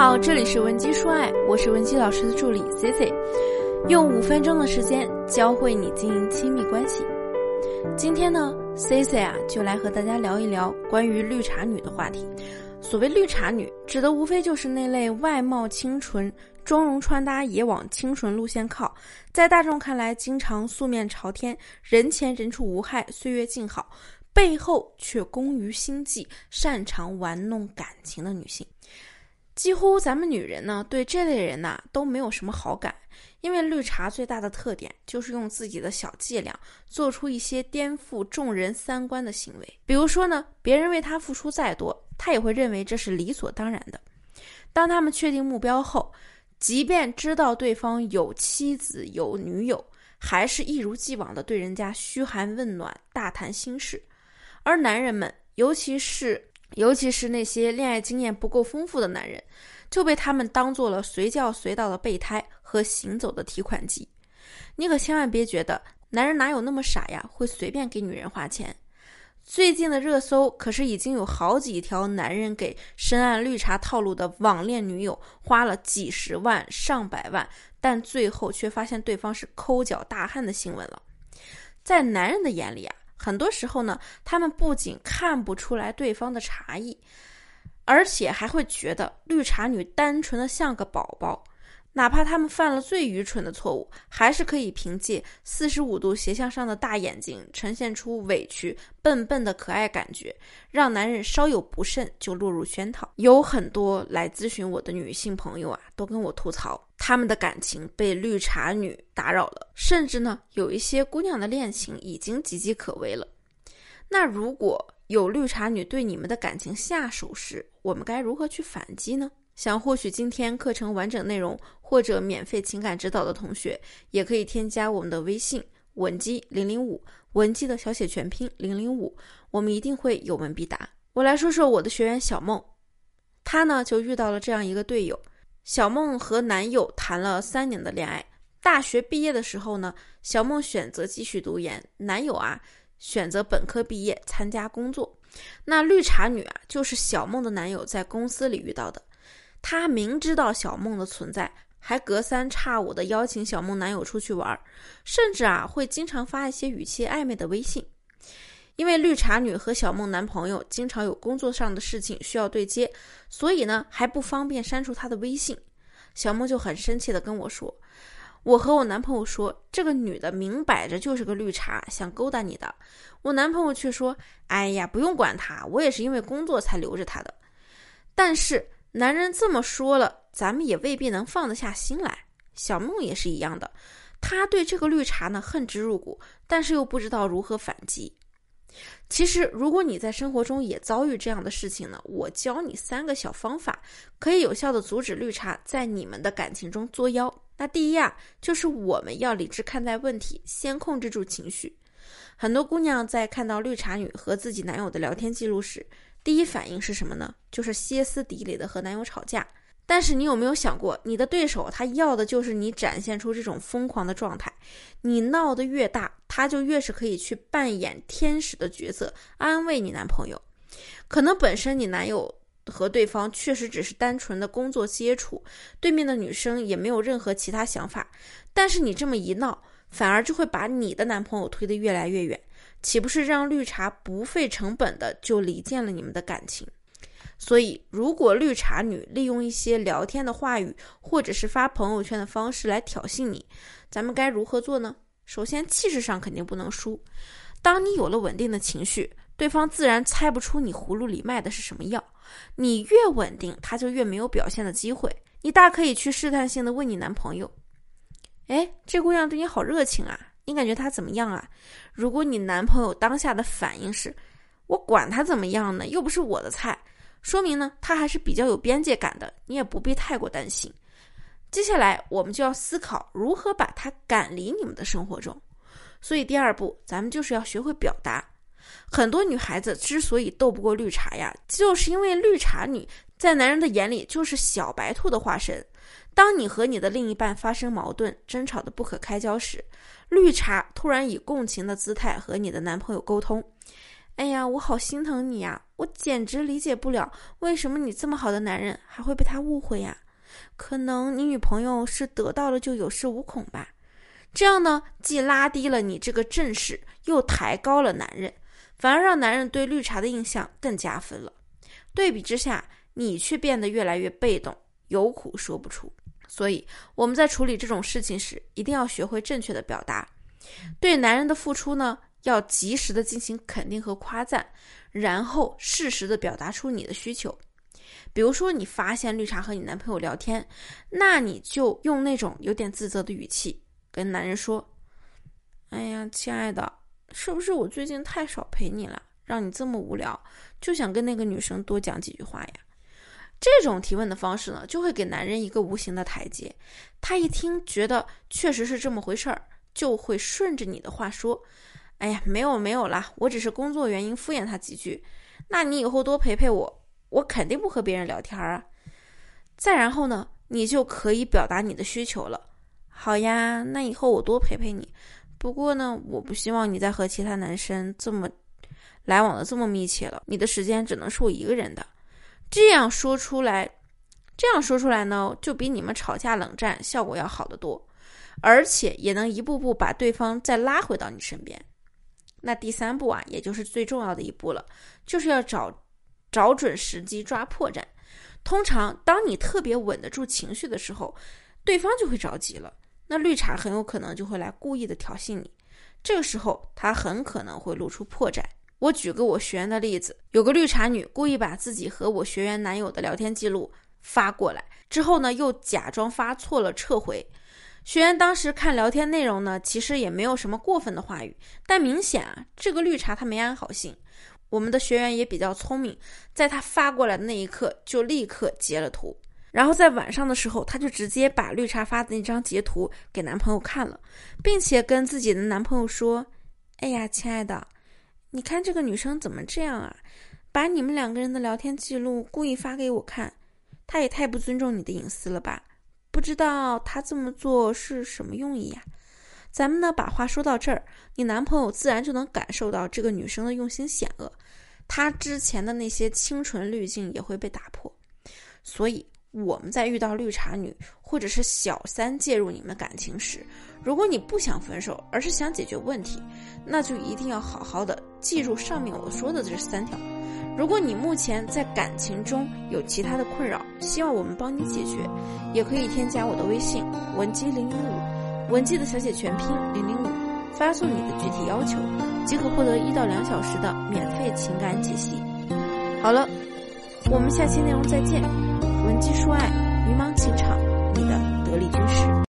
好，这里是文姬说爱，我是文姬老师的助理 C C，用五分钟的时间教会你经营亲密关系。今天呢，C C 啊就来和大家聊一聊关于绿茶女的话题。所谓绿茶女，指的无非就是那类外貌清纯、妆容穿搭也往清纯路线靠，在大众看来经常素面朝天、人前人畜无害、岁月静好，背后却工于心计、擅长玩弄感情的女性。几乎咱们女人呢，对这类人呐都没有什么好感，因为绿茶最大的特点就是用自己的小伎俩做出一些颠覆众人三观的行为。比如说呢，别人为他付出再多，他也会认为这是理所当然的。当他们确定目标后，即便知道对方有妻子有女友，还是一如既往的对人家嘘寒问暖、大谈心事。而男人们，尤其是尤其是那些恋爱经验不够丰富的男人，就被他们当做了随叫随到的备胎和行走的提款机。你可千万别觉得男人哪有那么傻呀，会随便给女人花钱。最近的热搜可是已经有好几条男人给深谙绿茶套路的网恋女友花了几十万、上百万，但最后却发现对方是抠脚大汉的新闻了。在男人的眼里啊。很多时候呢，他们不仅看不出来对方的茶艺，而且还会觉得绿茶女单纯的像个宝宝。哪怕他们犯了最愚蠢的错误，还是可以凭借四十五度斜向上的大眼睛，呈现出委屈、笨笨的可爱感觉，让男人稍有不慎就落入圈套。有很多来咨询我的女性朋友啊，都跟我吐槽，他们的感情被绿茶女打扰了，甚至呢，有一些姑娘的恋情已经岌岌可危了。那如果有绿茶女对你们的感情下手时，我们该如何去反击呢？想获取今天课程完整内容或者免费情感指导的同学，也可以添加我们的微信文姬零零五，文姬的小写全拼零零五，我们一定会有问必答。我来说说我的学员小梦，她呢就遇到了这样一个队友。小梦和男友谈了三年的恋爱，大学毕业的时候呢，小梦选择继续读研，男友啊选择本科毕业参加工作。那绿茶女啊，就是小梦的男友在公司里遇到的。他明知道小梦的存在，还隔三差五的邀请小梦男友出去玩，甚至啊会经常发一些语气暧昧的微信。因为绿茶女和小梦男朋友经常有工作上的事情需要对接，所以呢还不方便删除他的微信。小梦就很生气的跟我说：“我和我男朋友说，这个女的明摆着就是个绿茶，想勾搭你的。”我男朋友却说：“哎呀，不用管她，我也是因为工作才留着她的。”但是。男人这么说了，咱们也未必能放得下心来。小梦也是一样的，她对这个绿茶呢恨之入骨，但是又不知道如何反击。其实，如果你在生活中也遭遇这样的事情呢，我教你三个小方法，可以有效的阻止绿茶在你们的感情中作妖。那第一啊，就是我们要理智看待问题，先控制住情绪。很多姑娘在看到绿茶女和自己男友的聊天记录时，第一反应是什么呢？就是歇斯底里的和男友吵架。但是你有没有想过，你的对手他要的就是你展现出这种疯狂的状态。你闹得越大，他就越是可以去扮演天使的角色，安慰你男朋友。可能本身你男友和对方确实只是单纯的工作接触，对面的女生也没有任何其他想法。但是你这么一闹，反而就会把你的男朋友推得越来越远。岂不是让绿茶不费成本的就离间了你们的感情？所以，如果绿茶女利用一些聊天的话语，或者是发朋友圈的方式来挑衅你，咱们该如何做呢？首先，气势上肯定不能输。当你有了稳定的情绪，对方自然猜不出你葫芦里卖的是什么药。你越稳定，他就越没有表现的机会。你大可以去试探性的问你男朋友：“哎，这姑娘对你好热情啊。”你感觉她怎么样啊？如果你男朋友当下的反应是“我管他怎么样呢，又不是我的菜”，说明呢他还是比较有边界感的，你也不必太过担心。接下来我们就要思考如何把他赶离你们的生活中。所以第二步，咱们就是要学会表达。很多女孩子之所以斗不过绿茶呀，就是因为绿茶女在男人的眼里就是小白兔的化身。当你和你的另一半发生矛盾、争吵的不可开交时，绿茶突然以共情的姿态和你的男朋友沟通：“哎呀，我好心疼你呀！我简直理解不了，为什么你这么好的男人还会被他误会呀？可能你女朋友是得到了就有恃无恐吧？这样呢，既拉低了你这个阵势，又抬高了男人，反而让男人对绿茶的印象更加分了。对比之下，你却变得越来越被动，有苦说不出。所以我们在处理这种事情时，一定要学会正确的表达。对男人的付出呢，要及时的进行肯定和夸赞，然后适时的表达出你的需求。比如说，你发现绿茶和你男朋友聊天，那你就用那种有点自责的语气跟男人说：“哎呀，亲爱的，是不是我最近太少陪你了，让你这么无聊，就想跟那个女生多讲几句话呀？”这种提问的方式呢，就会给男人一个无形的台阶。他一听觉得确实是这么回事儿，就会顺着你的话说：“哎呀，没有没有啦，我只是工作原因敷衍他几句。那你以后多陪陪我。”我肯定不和别人聊天啊！再然后呢，你就可以表达你的需求了。好呀，那以后我多陪陪你。不过呢，我不希望你再和其他男生这么来往的这么密切了。你的时间只能是我一个人的。这样说出来，这样说出来呢，就比你们吵架冷战效果要好得多，而且也能一步步把对方再拉回到你身边。那第三步啊，也就是最重要的一步了，就是要找。找准时机抓破绽，通常当你特别稳得住情绪的时候，对方就会着急了。那绿茶很有可能就会来故意的挑衅你，这个时候他很可能会露出破绽。我举个我学员的例子，有个绿茶女故意把自己和我学员男友的聊天记录发过来，之后呢又假装发错了撤回。学员当时看聊天内容呢，其实也没有什么过分的话语，但明显啊这个绿茶她没安好心。我们的学员也比较聪明，在他发过来的那一刻就立刻截了图，然后在晚上的时候，他就直接把绿茶发的那张截图给男朋友看了，并且跟自己的男朋友说：“哎呀，亲爱的，你看这个女生怎么这样啊？把你们两个人的聊天记录故意发给我看，她也太不尊重你的隐私了吧？不知道他这么做是什么用意呀？”咱们呢，把话说到这儿，你男朋友自然就能感受到这个女生的用心险恶，他之前的那些清纯滤镜也会被打破。所以我们在遇到绿茶女或者是小三介入你们感情时，如果你不想分手，而是想解决问题，那就一定要好好的记住上面我说的这三条。如果你目前在感情中有其他的困扰希望我们帮你解决也可以添加我的微信文姬零零五文姬的小写全拼零零五发送你的具体要求即可获得一到两小时的免费情感解析。好了我们下期内容再见文姬说爱迷茫情场你的得力军师。